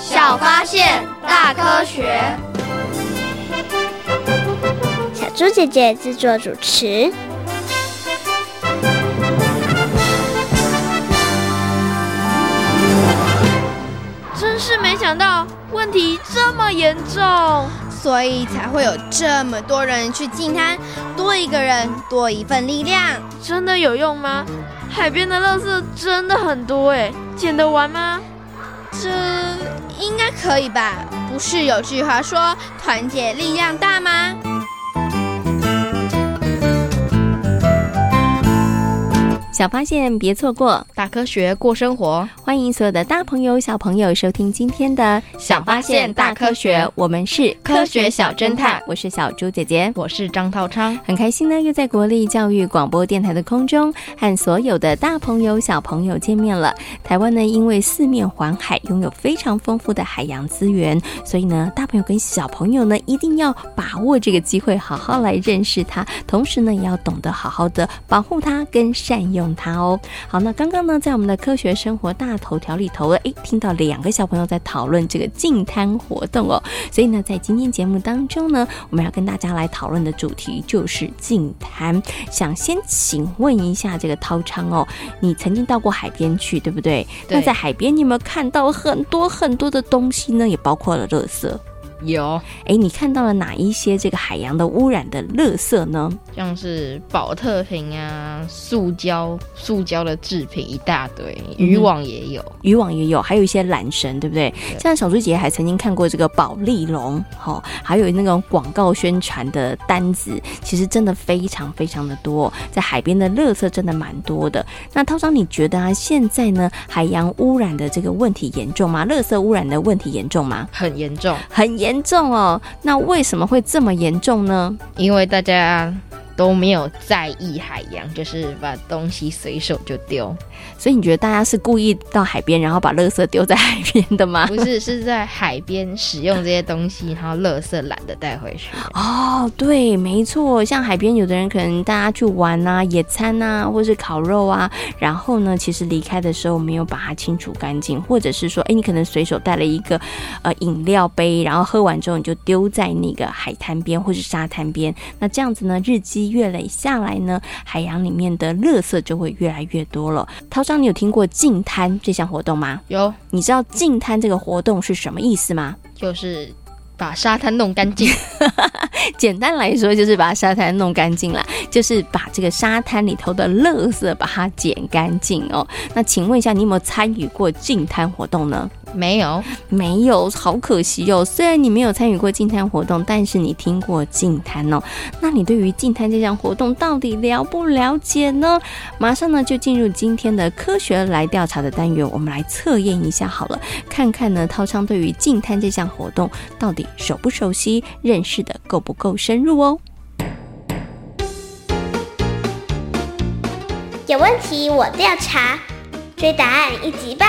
小发现，大科学。小猪姐姐制作主持。真是没想到问题这么严重。所以才会有这么多人去进滩，多一个人多一份力量，真的有用吗？海边的垃圾真的很多哎，捡得完吗？这应该可以吧？不是有句话说团结力量大吗？小发现，别错过；大科学，过生活。欢迎所有的大朋友、小朋友收听今天的《小发现大科学》。我们是科学小侦探，我是小猪姐姐，我是张涛昌。很开心呢，又在国立教育广播电台的空中和所有的大朋友、小朋友见面了。台湾呢，因为四面环海，拥有非常丰富的海洋资源，所以呢，大朋友跟小朋友呢，一定要把握这个机会，好好来认识它，同时呢，也要懂得好好的保护它跟善用。它哦，好，那刚刚呢，在我们的科学生活大头条里头，诶，听到两个小朋友在讨论这个净滩活动哦，所以呢，在今天节目当中呢，我们要跟大家来讨论的主题就是净滩。想先请问一下这个涛昌哦，你曾经到过海边去，对不对？对。那在海边，你有没有看到很多很多的东西呢？也包括了垃圾。有，哎，你看到了哪一些这个海洋的污染的垃圾呢？像是宝特瓶啊，塑胶、塑胶的制品一大堆，渔网也有，嗯、渔网也有，还有一些缆绳，对不对？对，像小猪姐姐还曾经看过这个宝丽龙，哦，还有那种广告宣传的单子，其实真的非常非常的多，在海边的垃圾真的蛮多的。那涛昌，你觉得啊，现在呢，海洋污染的这个问题严重吗？垃圾污染的问题严重吗？很严重，很严。严重哦，那为什么会这么严重呢？因为大家都没有在意海洋，就是把东西随手就丢。所以你觉得大家是故意到海边，然后把垃圾丢在海边的吗？不是，是在海边使用这些东西，然后垃圾懒得带回去。哦，对，没错。像海边，有的人可能大家去玩啊、野餐啊，或是烤肉啊，然后呢，其实离开的时候没有把它清除干净，或者是说，哎，你可能随手带了一个呃饮料杯，然后喝完之后你就丢在那个海滩边或是沙滩边。那这样子呢，日积月累下来呢，海洋里面的垃圾就会越来越多了。涛昌，你有听过净滩这项活动吗？有。你知道净滩这个活动是什么意思吗？就是把沙滩弄干净。简单来说，就是把沙滩弄干净了，就是把这个沙滩里头的垃圾把它捡干净哦。那请问一下，你有没有参与过净滩活动呢？没有，没有，好可惜哦。虽然你没有参与过净滩活动，但是你听过净滩哦。那你对于净滩这项活动到底了不了解呢？马上呢就进入今天的科学来调查的单元，我们来测验一下好了，看看呢涛昌对于净滩这项活动到底熟不熟悉，认识的够不够深入哦。有问题我调查，追答案一级棒。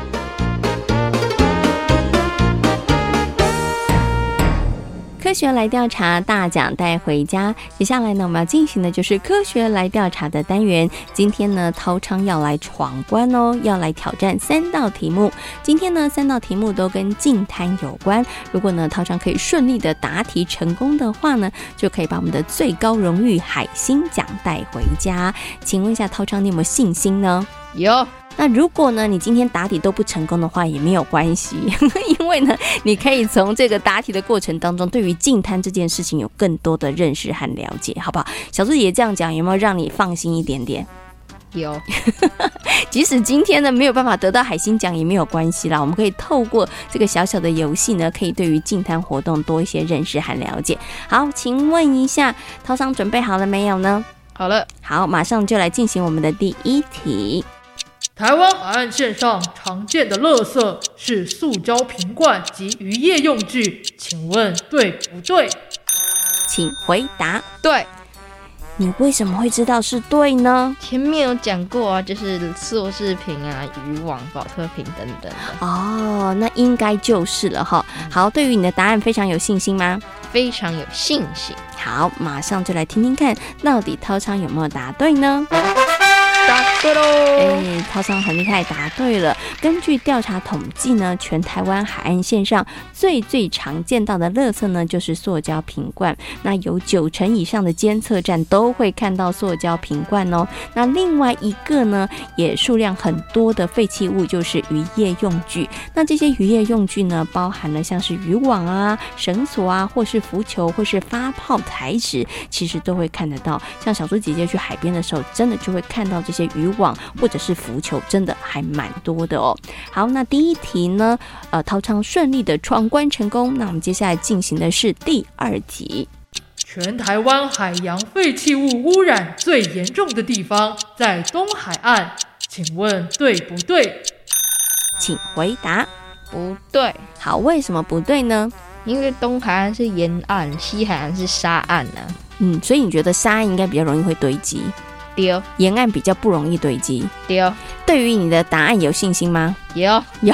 科学来调查，大奖带回家。接下来呢，我们要进行的就是科学来调查的单元。今天呢，涛昌要来闯关哦，要来挑战三道题目。今天呢，三道题目都跟净滩有关。如果呢，涛昌可以顺利的答题成功的话呢，就可以把我们的最高荣誉海星奖带回家。请问一下，涛昌，你有没有信心呢？有。那如果呢，你今天答题都不成功的话，也没有关系，因为呢，你可以从这个答题的过程当中，对于净滩这件事情有更多的认识和了解，好不好？小猪姐姐这样讲，有没有让你放心一点点？有，即使今天呢没有办法得到海星奖也没有关系啦，我们可以透过这个小小的游戏呢，可以对于净滩活动多一些认识和了解。好，请问一下，涛昌准备好了没有呢？好了，好，马上就来进行我们的第一题。台湾海岸线上常见的垃圾是塑胶瓶罐及渔业用具，请问对不对？请回答。对。你为什么会知道是对呢？前面有讲过啊，就是塑视瓶啊、渔网、保特瓶等等的。哦，那应该就是了哈。好，对于你的答案非常有信心吗？非常有信心。好，马上就来听听看，到底涛昌有没有答对呢？对喽！哎，涛昌很厉害，答对了。根据调查统计呢，全台湾海岸线上最最常见到的垃圾呢，就是塑胶瓶罐。那有九成以上的监测站都会看到塑胶瓶罐哦。那另外一个呢，也数量很多的废弃物就是渔业用具。那这些渔业用具呢，包含了像是渔网啊、绳索啊，或是浮球，或是发泡材质，其实都会看得到。像小猪姐姐去海边的时候，真的就会看到这些渔网或者是浮球，真的还蛮多的哦。好，那第一题呢，呃，涛昌顺利的闯关成功。那我们接下来进行的是第二题。全台湾海洋废弃物污染最严重的地方在东海岸，请问对不对？请回答。不对。好，为什么不对呢？因为东海岸是沿岸，西海岸是沙岸呢、啊。嗯，所以你觉得沙岸应该比较容易会堆积？丢沿岸比较不容易堆积。丢对于你的答案有信心吗？有有。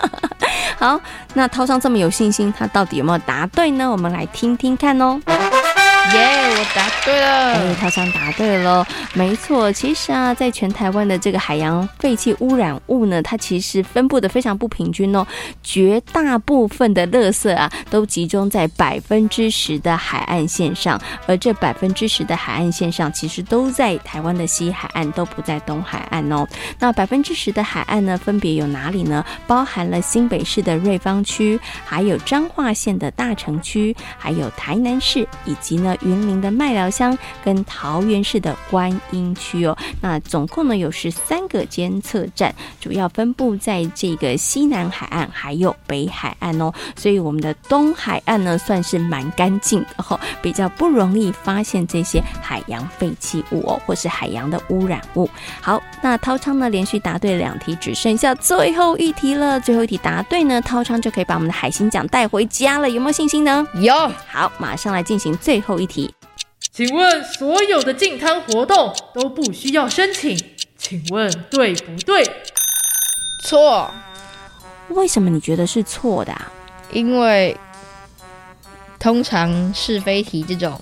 好，那涛上这么有信心，他到底有没有答对呢？我们来听听看哦。耶我答对了！哎，涛昌答对了，没错。其实啊，在全台湾的这个海洋废弃污染物呢，它其实分布的非常不平均哦。绝大部分的垃圾啊，都集中在百分之十的海岸线上，而这百分之十的海岸线上，其实都在台湾的西海岸，都不在东海岸哦。那百分之十的海岸呢，分别有哪里呢？包含了新北市的瑞芳区，还有彰化县的大城区，还有台南市，以及呢。云林的麦寮乡跟桃园市的观音区哦，那总共呢有十三个监测站，主要分布在这个西南海岸还有北海岸哦，所以我们的东海岸呢算是蛮干净的哈，比较不容易发现这些海洋废弃物哦，或是海洋的污染物。好，那涛昌呢连续答对两题，只剩下最后一题了，最后一题答对呢，涛昌就可以把我们的海星奖带回家了，有没有信心呢？有。好，马上来进行最后一题。请问所有的净摊活动都不需要申请，请问对不对？错。为什么你觉得是错的啊？因为通常是非题这种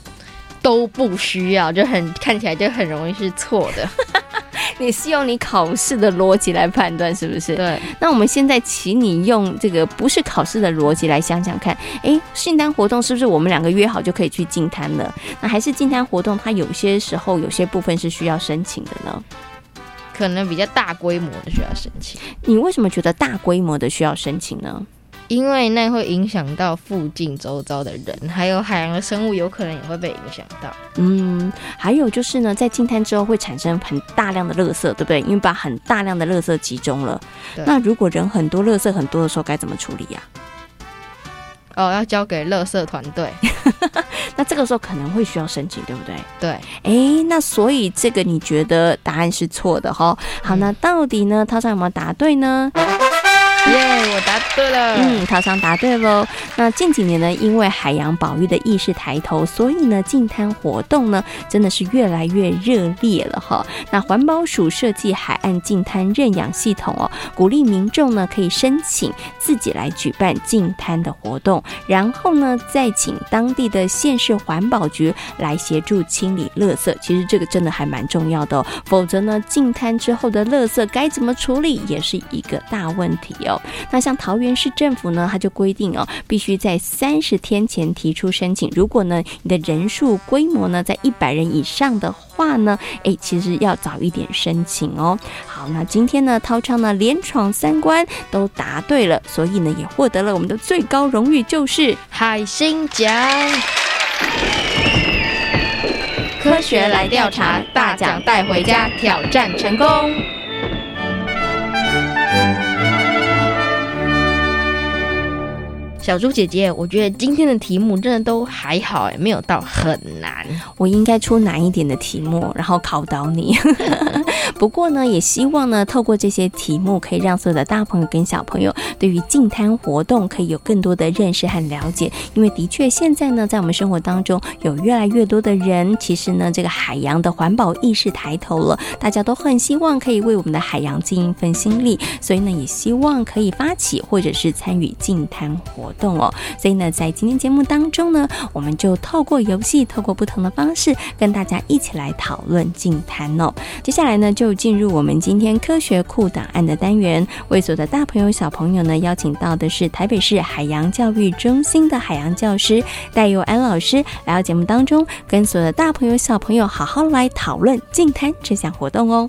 都不需要，就很看起来就很容易是错的。你是用你考试的逻辑来判断，是不是？对。那我们现在请你用这个不是考试的逻辑来想想看，哎，净滩活动是不是我们两个约好就可以去进摊了？那还是进摊活动它有些时候有些部分是需要申请的呢？可能比较大规模的需要申请。你为什么觉得大规模的需要申请呢？因为那会影响到附近周遭的人，还有海洋的生物，有可能也会被影响到。嗯，还有就是呢，在净滩之后会产生很大量的垃圾，对不对？因为把很大量的垃圾集中了。那如果人很多，垃圾很多的时候该怎么处理呀、啊？哦，要交给垃圾团队。那这个时候可能会需要申请，对不对？对。哎，那所以这个你觉得答案是错的哈？好，那到底呢？涛涛有没有答对呢？耶我答对了。嗯，陶桑答对喽。那近几年呢，因为海洋保育的意识抬头，所以呢，净滩活动呢，真的是越来越热烈了哈。那环保署设计海岸净滩认养系统哦，鼓励民众呢可以申请自己来举办净滩的活动，然后呢，再请当地的县市环保局来协助清理垃圾。其实这个真的还蛮重要的哦，否则呢，净滩之后的垃圾该怎么处理，也是一个大问题哦。那像桃园市政府呢，它就规定哦，必须在三十天前提出申请。如果呢，你的人数规模呢在一百人以上的话呢，哎，其实要早一点申请哦。好，那今天呢，涛昌呢连闯三关都答对了，所以呢也获得了我们的最高荣誉，就是海星奖。科学来调查，大奖带回家，挑战成功。小猪姐姐，我觉得今天的题目真的都还好哎，没有到很难。我应该出难一点的题目，然后考倒你。不过呢，也希望呢，透过这些题目，可以让所有的大朋友跟小朋友对于净滩活动可以有更多的认识和了解。因为的确，现在呢，在我们生活当中，有越来越多的人，其实呢，这个海洋的环保意识抬头了，大家都很希望可以为我们的海洋尽一份心力，所以呢，也希望可以发起或者是参与净滩活动。动哦，所以呢，在今天节目当中呢，我们就透过游戏，透过不同的方式，跟大家一起来讨论净滩哦。接下来呢，就进入我们今天科学库档案的单元，为所有的大朋友、小朋友呢，邀请到的是台北市海洋教育中心的海洋教师戴佑安老师，来到节目当中，跟所有的大朋友、小朋友好好来讨论净滩这项活动哦。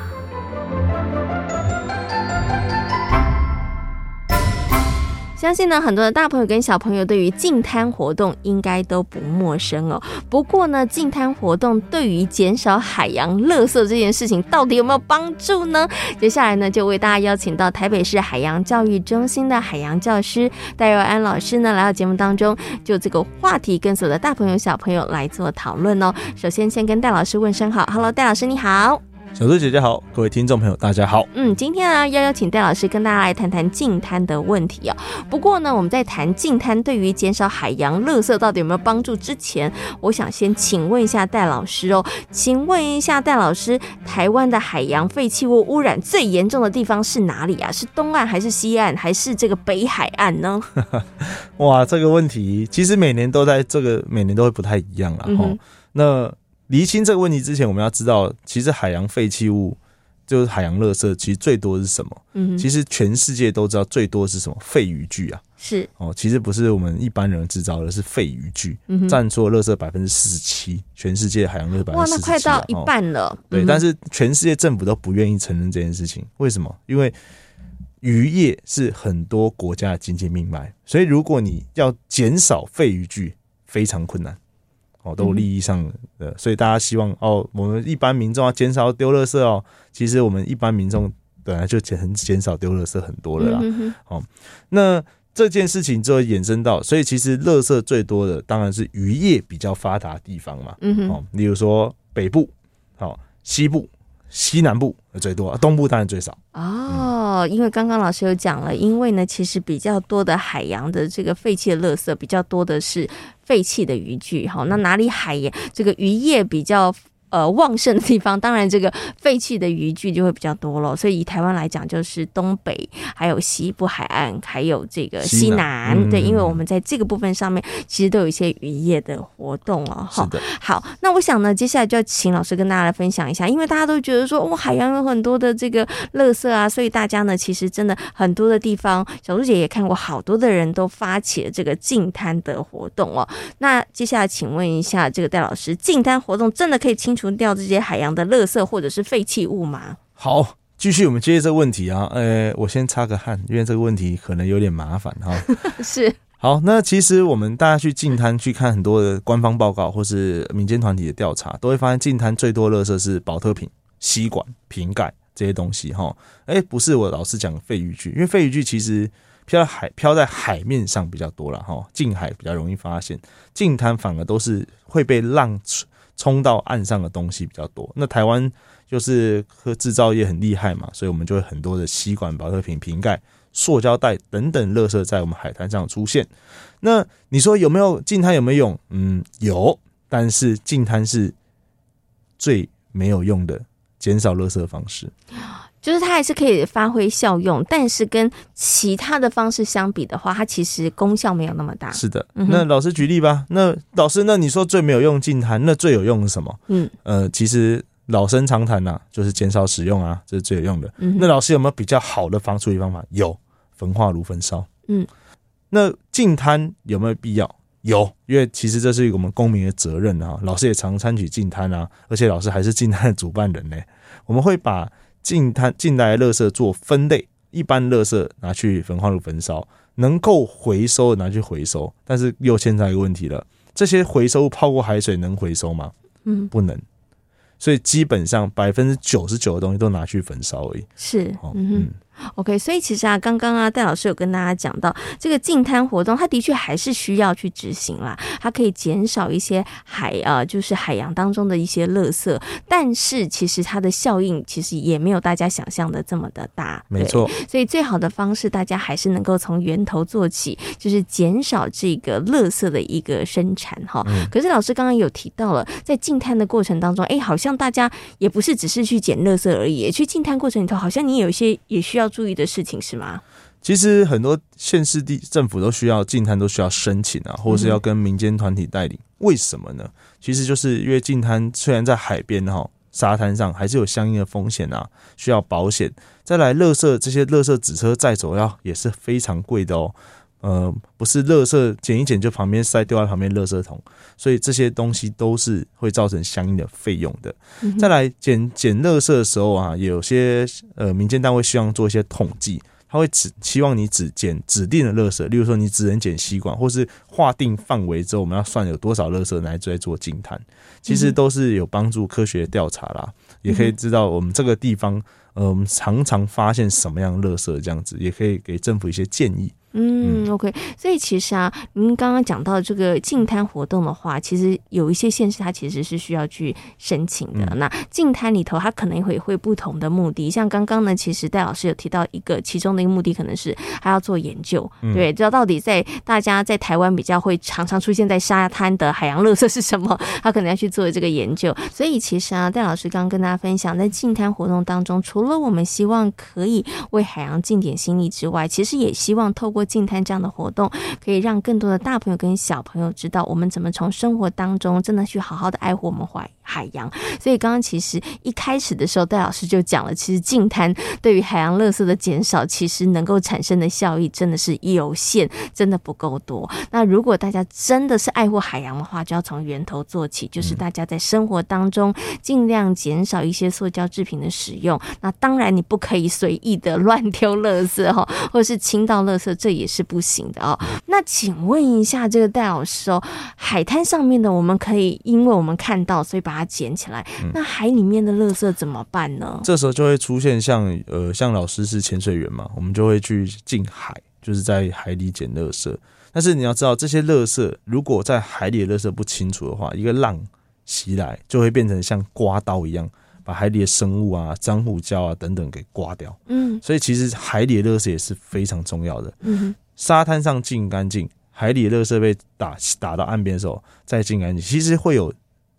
相信呢，很多的大朋友跟小朋友对于净滩活动应该都不陌生哦。不过呢，净滩活动对于减少海洋垃圾这件事情到底有没有帮助呢？接下来呢，就为大家邀请到台北市海洋教育中心的海洋教师戴佑安老师呢，来到节目当中，就这个话题跟所有的大朋友小朋友来做讨论哦。首先，先跟戴老师问声好，Hello，戴老师你好。小猪姐姐好，各位听众朋友大家好。嗯，今天呢要邀请戴老师跟大家来谈谈净滩的问题哦。不过呢，我们在谈净滩对于减少海洋垃圾到底有没有帮助之前，我想先请问一下戴老师哦，请问一下戴老师，台湾的海洋废弃物污染最严重的地方是哪里啊？是东岸还是西岸还是这个北海岸呢？哇，这个问题其实每年都在这个每年都会不太一样了哈。嗯、那厘清这个问题之前，我们要知道，其实海洋废弃物就是海洋垃圾，其实最多是什么？嗯，其实全世界都知道最多是什么？废渔具啊，是哦，其实不是我们一般人制造的，是废渔具，占做垃圾百分之四十七，全世界海洋垃圾百分之四十七，哇，那快到一半了。哦、对，嗯、但是全世界政府都不愿意承认这件事情，为什么？因为渔业是很多国家的经济命脉，所以如果你要减少废渔具，非常困难。哦，都有利益上的，所以大家希望哦，我们一般民众要减少丢垃圾哦。其实我们一般民众本来就减很减少丢垃圾很多了啦。好、嗯哼哦，那这件事情就会衍生到，所以其实垃圾最多的当然是渔业比较发达的地方嘛。嗯哼，哦，例如说北部，好、哦，西部。西南部最多，东部当然最少。哦，因为刚刚老师有讲了，因为呢，其实比较多的海洋的这个废弃的垃圾比较多的是废弃的渔具，哈，那哪里海盐这个渔业比较？呃，旺盛的地方，当然这个废弃的渔具就会比较多了。所以以台湾来讲，就是东北、还有西部海岸，还有这个西南，西南嗯、对，因为我们在这个部分上面，其实都有一些渔业的活动哦。哈。好，那我想呢，接下来就要请老师跟大家来分享一下，因为大家都觉得说，哇，海洋有很多的这个垃圾啊，所以大家呢，其实真的很多的地方，小猪姐也看过，好多的人都发起了这个净滩的活动哦。那接下来请问一下，这个戴老师，净滩活动真的可以清除掉这些海洋的垃圾或者是废弃物吗？好，继续我们接着这个问题啊。呃，我先擦个汗，因为这个问题可能有点麻烦哈。是，好，那其实我们大家去净滩去看很多的官方报告或是民间团体的调查，都会发现净滩最多垃圾是保特瓶、吸管、瓶盖这些东西哈。哎，不是我老是讲废渔具，因为废渔具其实漂海漂在海面上比较多了哈，近海比较容易发现，近滩反而都是会被浪冲到岸上的东西比较多。那台湾就是和制造业很厉害嘛，所以我们就会很多的吸管、保特瓶、瓶盖。塑胶袋等等，垃圾在我们海滩上出现。那你说有没有净滩有没有用？嗯，有，但是净滩是最没有用的减少垃圾的方式。就是它还是可以发挥效用，但是跟其他的方式相比的话，它其实功效没有那么大。是的，那老师举例吧。那老师，那你说最没有用净滩，那最有用是什么？嗯，呃，其实。老生常谈呐，就是减少使用啊，这是最有用的。嗯、那老师有没有比较好的防处理方法？有，焚化炉焚烧。嗯，那净滩有没有必要？有，因为其实这是我们公民的责任啊。老师也常参与净滩啊，而且老师还是净滩的主办人呢。我们会把净滩进来的垃圾做分类，一般垃圾拿去焚化炉焚烧，能够回收的拿去回收。但是又牵扯一个问题了，这些回收泡过海水能回收吗？嗯，不能。所以基本上百分之九十九的东西都拿去焚烧而已。是，嗯。嗯 OK，所以其实啊，刚刚啊，戴老师有跟大家讲到这个净滩活动，它的确还是需要去执行啦。它可以减少一些海啊，就是海洋当中的一些垃圾，但是其实它的效应其实也没有大家想象的这么的大。没错，所以最好的方式，大家还是能够从源头做起，就是减少这个垃圾的一个生产哈。嗯、可是老师刚刚有提到了，在净滩的过程当中，哎，好像大家也不是只是去捡垃圾而已，去净滩过程里头，好像你有一些也需要。注意的事情是吗？其实很多县市地政府都需要进滩，都需要申请啊，或者是要跟民间团体带领。为什么呢？其实就是因为净滩虽然在海边哈，沙滩上还是有相应的风险啊，需要保险。再来，乐色这些乐色纸车载走要也是非常贵的哦。呃，不是垃圾捡一捡就旁边塞丢在旁边垃圾桶，所以这些东西都是会造成相应的费用的。嗯、再来捡捡垃圾的时候啊，有些呃民间单位希望做一些统计，他会只希望你只捡指定的垃圾，例如说你只能捡吸管，或是划定范围之后，我们要算有多少垃圾来再做净滩，其实都是有帮助科学调查啦，嗯、也可以知道我们这个地方呃我们常常发现什么样的垃圾这样子，也可以给政府一些建议。嗯，OK，所以其实啊，您刚刚讲到这个净滩活动的话，其实有一些县市它其实是需要去申请的。嗯、那净滩里头，它可能会会不同的目的，像刚刚呢，其实戴老师有提到一个，其中的一个目的可能是他要做研究，嗯、对，知道到底在大家在台湾比较会常常出现在沙滩的海洋垃圾是什么，他可能要去做这个研究。所以其实啊，戴老师刚刚跟大家分享，在净滩活动当中，除了我们希望可以为海洋尽点心力之外，其实也希望透过净滩这样的活动，可以让更多的大朋友跟小朋友知道，我们怎么从生活当中真的去好好的爱护我们海海洋。所以刚刚其实一开始的时候，戴老师就讲了，其实净滩对于海洋垃圾的减少，其实能够产生的效益真的是有限，真的不够多。那如果大家真的是爱护海洋的话，就要从源头做起，就是大家在生活当中尽量减少一些塑胶制品的使用。那当然，你不可以随意的乱丢垃圾哈，或者是倾倒垃圾，这也是。不行的哦，那请问一下这个戴老师哦，海滩上面的我们可以，因为我们看到，所以把它捡起来。那海里面的垃圾怎么办呢？嗯，这时候就会出现像呃，像老师是潜水员嘛，我们就会去近海，就是在海里捡垃圾。但是你要知道，这些垃圾如果在海里的垃圾不清楚的话，一个浪袭来就会变成像刮刀一样。把海里的生物啊、珊瑚礁啊等等给刮掉，嗯，所以其实海里的垃圾也是非常重要的。嗯哼，沙滩上净干净，海里的垃圾被打打到岸边的时候再净干净，其实会有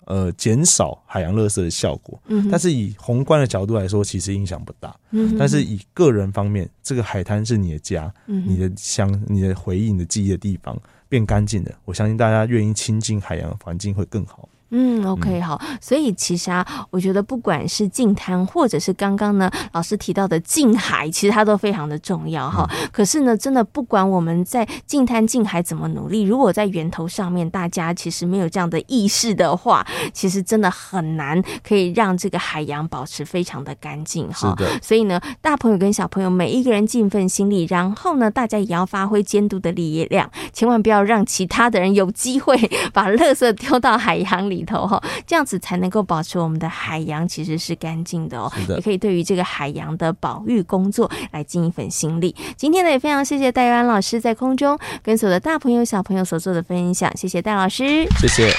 呃减少海洋垃圾的效果。嗯，但是以宏观的角度来说，其实影响不大。嗯，但是以个人方面，这个海滩是你的家，嗯，你的乡、你的回忆、你的记忆的地方变干净的，我相信大家愿意亲近海洋环境会更好。嗯，OK，好。所以其实啊，我觉得不管是近滩，或者是刚刚呢老师提到的近海，其实它都非常的重要哈。嗯、可是呢，真的不管我们在近滩近海怎么努力，如果在源头上面大家其实没有这样的意识的话，其实真的很难可以让这个海洋保持非常的干净哈。所以呢，大朋友跟小朋友每一个人尽份心力，然后呢，大家也要发挥监督的力量，千万不要让其他的人有机会 把垃圾丢到海洋里头哈，这样子才能够保持我们的海洋其实是干净的哦。也可以对于这个海洋的保育工作来尽一份心力。今天呢，也非常谢谢戴佑安老师在空中跟所有的大朋友小朋友所做的分享，谢谢戴老师，谢谢。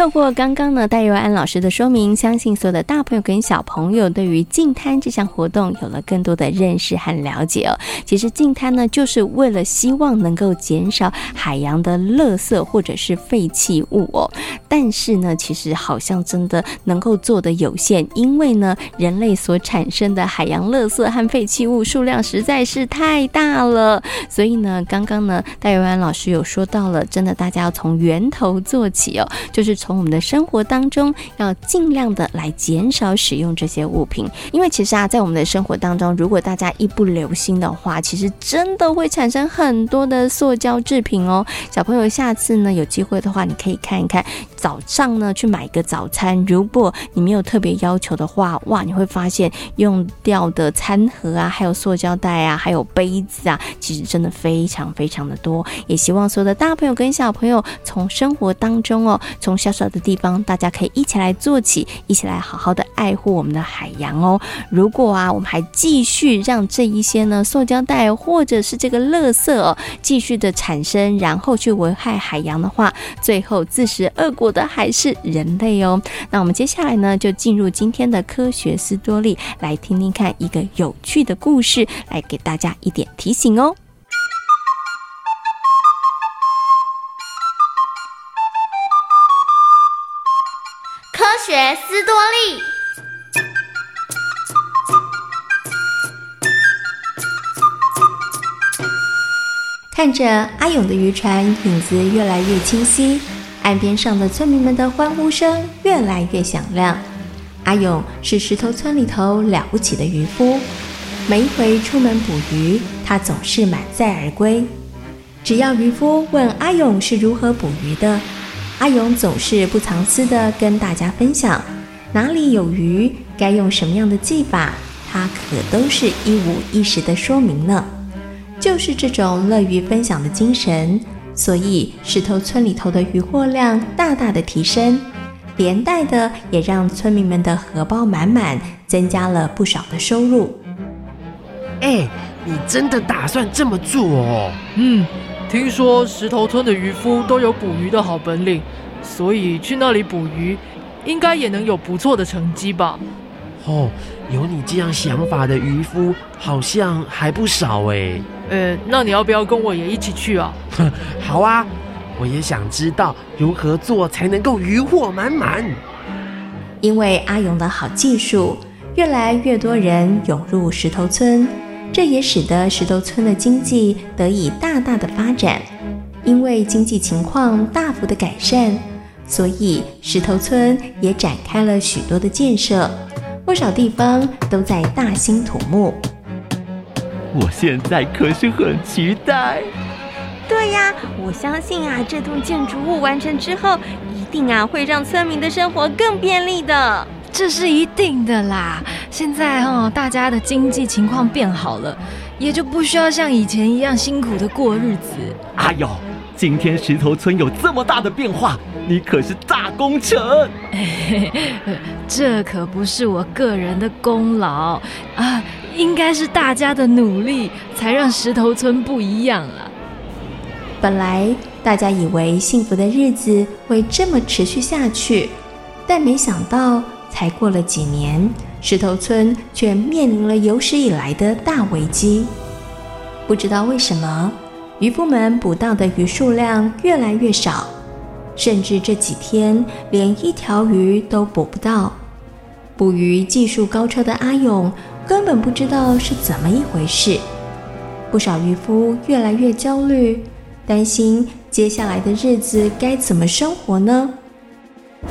透过刚刚呢戴佑安老师的说明，相信所有的大朋友跟小朋友对于净滩这项活动有了更多的认识和了解哦。其实净滩呢，就是为了希望能够减少海洋的垃圾或者是废弃物哦。但是呢，其实好像真的能够做的有限，因为呢，人类所产生的海洋垃圾和废弃物数量实在是太大了。所以呢，刚刚呢戴佑安老师有说到了，真的大家要从源头做起哦，就是从。从我们的生活当中，要尽量的来减少使用这些物品，因为其实啊，在我们的生活当中，如果大家一不留心的话，其实真的会产生很多的塑胶制品哦。小朋友，下次呢有机会的话，你可以看一看，早上呢去买个早餐，如果你没有特别要求的话，哇，你会发现用掉的餐盒啊，还有塑胶袋啊，还有杯子啊，其实真的非常非常的多。也希望所有的大朋友跟小朋友从生活当中哦，从小。的地方，大家可以一起来做起，一起来好好的爱护我们的海洋哦。如果啊，我们还继续让这一些呢塑胶袋或者是这个垃圾哦，继续的产生，然后去危害海洋的话，最后自食恶果的还是人类哦。那我们接下来呢，就进入今天的科学斯多利，来听听看一个有趣的故事，来给大家一点提醒哦。学斯多利，看着阿勇的渔船影子越来越清晰，岸边上的村民们的欢呼声越来越响亮。阿勇是石头村里头了不起的渔夫，每一回出门捕鱼，他总是满载而归。只要渔夫问阿勇是如何捕鱼的，阿勇总是不藏私的跟大家分享，哪里有鱼，该用什么样的技法，他可都是一五一十的说明呢。就是这种乐于分享的精神，所以石头村里头的渔获量大大的提升，连带的也让村民们的荷包满满，增加了不少的收入。哎，你真的打算这么做哦？嗯。听说石头村的渔夫都有捕鱼的好本领，所以去那里捕鱼，应该也能有不错的成绩吧？哦，有你这样想法的渔夫好像还不少哎。呃，那你要不要跟我也一起去啊？好啊，我也想知道如何做才能够渔获满满。因为阿勇的好技术，越来越多人涌入石头村。这也使得石头村的经济得以大大的发展，因为经济情况大幅的改善，所以石头村也展开了许多的建设，不少地方都在大兴土木。我现在可是很期待。对呀，我相信啊，这栋建筑物完成之后，一定啊会让村民的生活更便利的。这是一定的啦！现在哦，大家的经济情况变好了，也就不需要像以前一样辛苦的过日子。哎呦，今天石头村有这么大的变化，你可是大功臣。这可不是我个人的功劳啊，应该是大家的努力才让石头村不一样啊。本来大家以为幸福的日子会这么持续下去，但没想到。才过了几年，石头村却面临了有史以来的大危机。不知道为什么，渔夫们捕到的鱼数量越来越少，甚至这几天连一条鱼都捕不到。捕鱼技术高超的阿勇根本不知道是怎么一回事。不少渔夫越来越焦虑，担心接下来的日子该怎么生活呢？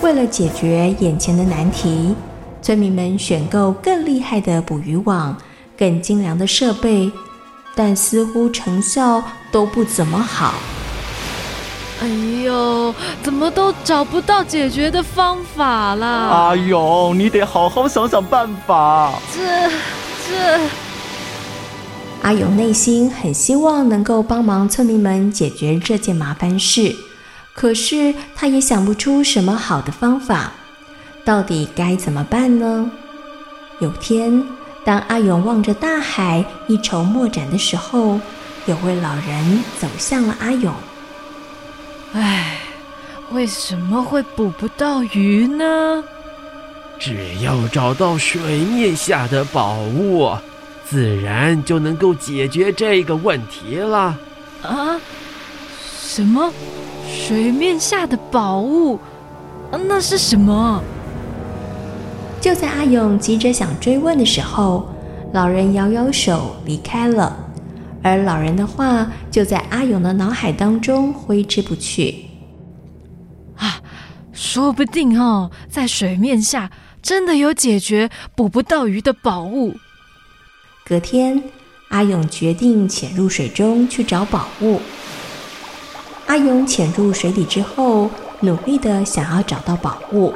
为了解决眼前的难题，村民们选购更厉害的捕鱼网、更精良的设备，但似乎成效都不怎么好。哎呦，怎么都找不到解决的方法啦！阿勇，你得好好想想办法。这这，阿勇内心很希望能够帮忙村民们解决这件麻烦事，可是他也想不出什么好的方法。到底该怎么办呢？有天，当阿勇望着大海一筹莫展的时候，有位老人走向了阿勇。唉，为什么会捕不到鱼呢？只要找到水面下的宝物，自然就能够解决这个问题了。啊？什么？水面下的宝物？那是什么？就在阿勇急着想追问的时候，老人摇摇手离开了。而老人的话就在阿勇的脑海当中挥之不去。啊，说不定哦，在水面下真的有解决捕不到鱼的宝物。隔天，阿勇决定潜入水中去找宝物。阿勇潜入水底之后，努力地想要找到宝物。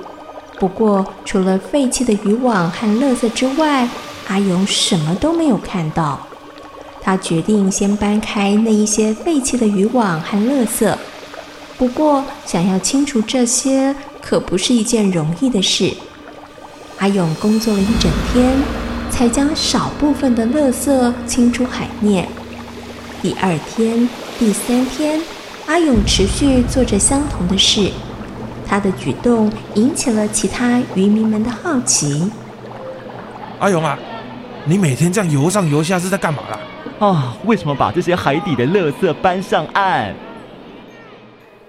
不过，除了废弃的渔网和垃圾之外，阿勇什么都没有看到。他决定先搬开那一些废弃的渔网和垃圾。不过，想要清除这些可不是一件容易的事。阿勇工作了一整天，才将少部分的垃圾清出海面。第二天、第三天，阿勇持续做着相同的事。他的举动引起了其他渔民们的好奇。阿勇啊，你每天这样游上游下是在干嘛啦？啊！为什么把这些海底的垃圾搬上岸？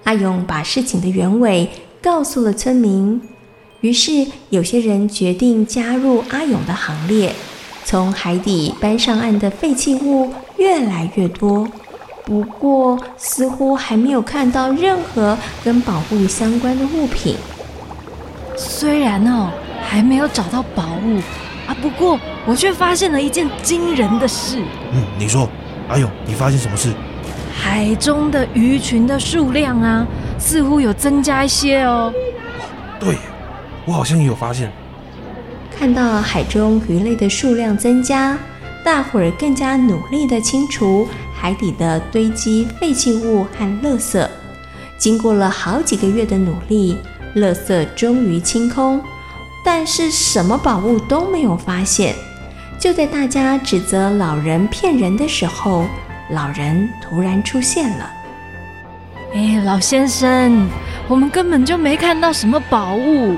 阿勇把事情的原委告诉了村民，于是有些人决定加入阿勇的行列。从海底搬上岸的废弃物越来越多，不过似乎还没有看到任何跟宝物相关的物品。虽然哦，还没有找到宝物。啊！不过我却发现了一件惊人的事。嗯，你说，阿勇，你发现什么事？海中的鱼群的数量啊，似乎有增加一些哦。对，我好像也有发现。看到海中鱼类的数量增加，大伙儿更加努力的清除海底的堆积废弃物和垃圾。经过了好几个月的努力，垃圾终于清空。但是什么宝物都没有发现。就在大家指责老人骗人的时候，老人突然出现了。哎，老先生，我们根本就没看到什么宝物。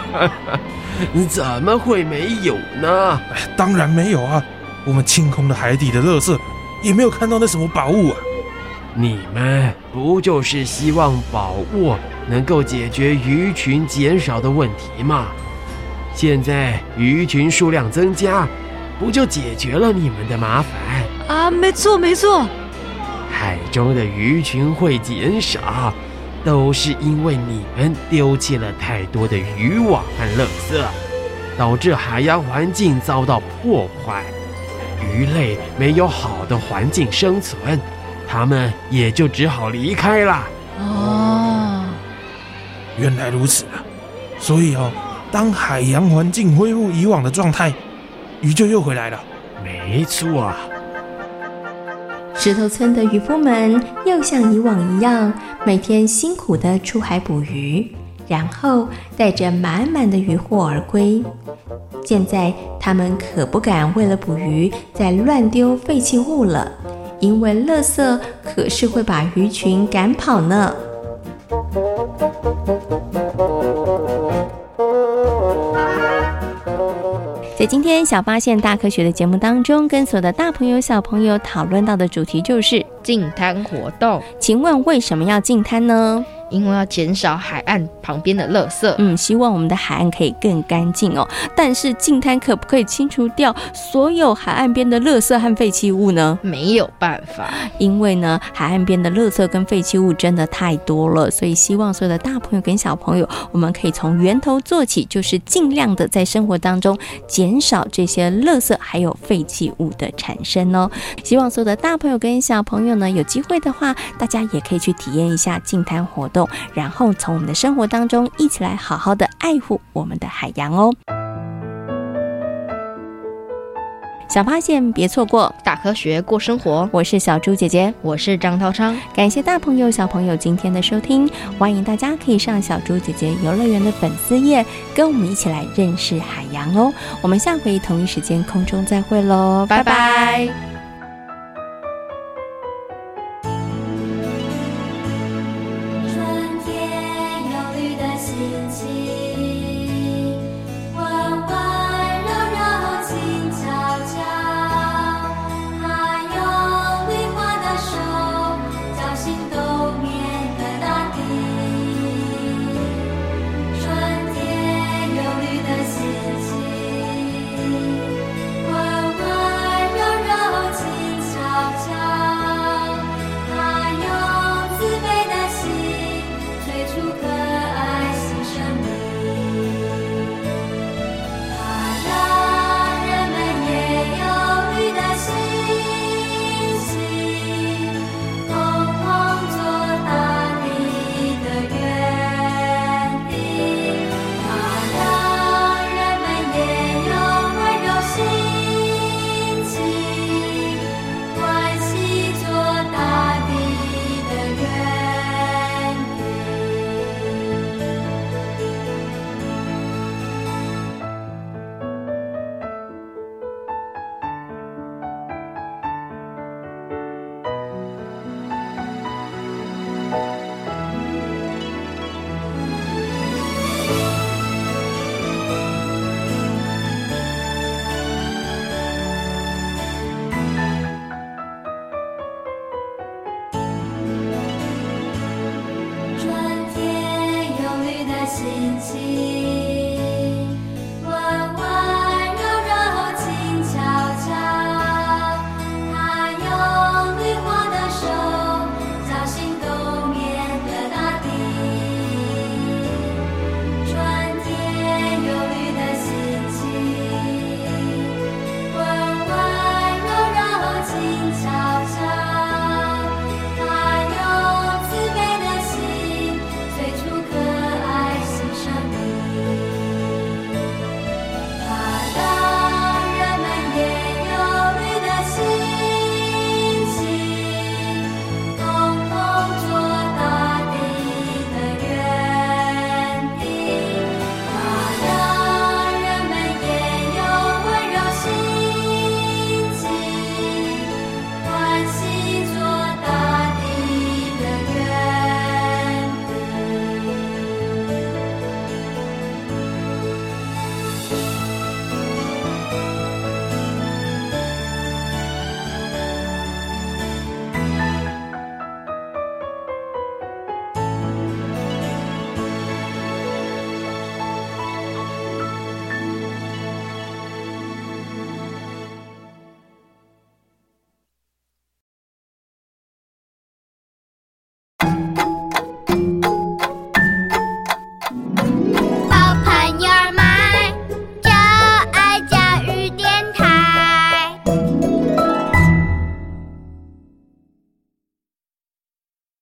你怎么会没有呢？当然没有啊！我们清空了海底的垃圾，也没有看到那什么宝物啊。你们不就是希望宝物能够解决鱼群减少的问题吗？现在鱼群数量增加，不就解决了你们的麻烦？啊，没错没错。海中的鱼群会减少，都是因为你们丢弃了太多的渔网和垃圾，导致海洋环境遭到破坏，鱼类没有好的环境生存。它们也就只好离开了。哦，原来如此啊！所以哦，当海洋环境恢复以往的状态，鱼就又回来了。没错啊。石头村的渔夫们又像以往一样，每天辛苦的出海捕鱼，然后带着满满的渔获而归。现在他们可不敢为了捕鱼再乱丢废弃物了。因为垃圾可是会把鱼群赶跑呢。在今天小发现大科学的节目当中，跟所有的大朋友小朋友讨论到的主题就是净滩活动。请问为什么要净滩呢？因为要减少海岸旁边的垃圾。嗯，希望我们的海岸可以更干净哦。但是净滩可不可以清除掉所有海岸边的垃圾和废弃物呢？没有办法，因为呢，海岸边的垃圾跟废弃物真的太多了，所以希望所有的大朋友跟小朋友，我们可以从源头做起，就是尽量的在生活当中减少这些垃圾还有废弃物的产生哦。希望所有的大朋友跟小朋友呢，有机会的话，大家也可以去体验一下净滩活动，然后从我们的生活当中一起来好好的爱护我们的海洋哦。小发现，别错过大科学过生活。我是小猪姐姐，我是张涛昌。感谢大朋友、小朋友今天的收听，欢迎大家可以上小猪姐姐游乐园的粉丝页，跟我们一起来认识海洋哦。我们下回同一时间空中再会喽，拜拜。拜拜。